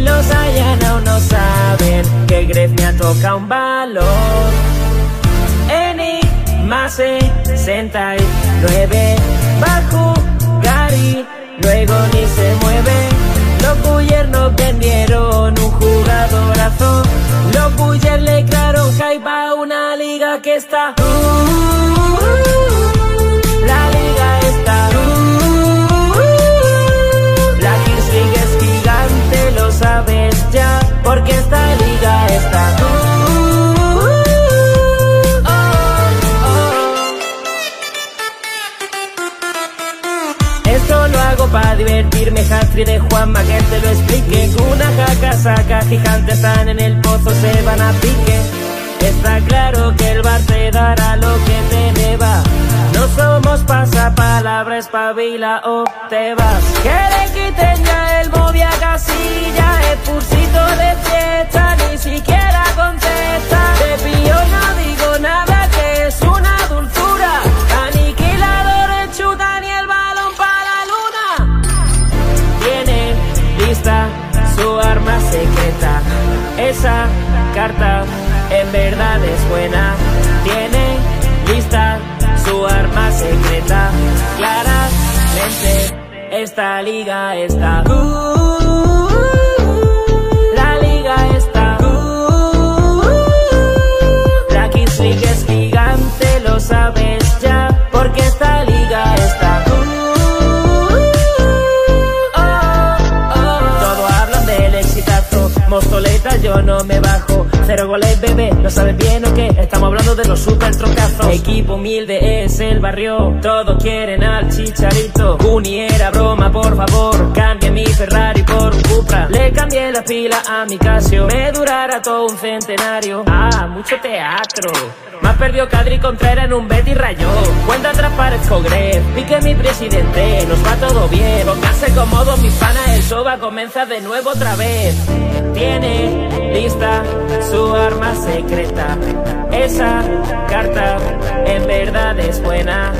los hayan no saben que Grecia toca un valor. Enigma 69 va a jugar y luego ni se mueve. Los Buyer nos vendieron un jugadorazo. Los Buyer le crearon hype a una liga que está. Hago para divertirme, Hatri de Juanma, que te lo explique. Una caca saca gigantes están en el pozo, se van a pique. Está claro que el bar te dará lo que te deba. No somos pasapalabra, espabila o te vas. Que le quiten ya el móvil a Carta en verdad es buena. Tiene lista su arma secreta. Claramente esta liga está. Exitazo, Mostoleta yo no me bajo. Cero goles, bebé, ¿lo sabes bien o qué? Estamos hablando de los super troncazos. Equipo humilde es el barrio, todos quieren al chicharito. Uni era broma, por favor, cambia mi Ferrari por un Cupra. Pila a mi Casio, me durará todo un centenario. Ah, mucho teatro. Más perdió Cadri Contreras en un Betty Rayo. Cuenta atrás parezco Gref, pique mi presidente, nos va todo bien. Pónganse cómodos mis panas, el show va a comenzar de nuevo otra vez. Tiene lista su arma secreta. Esa carta en verdad es buena.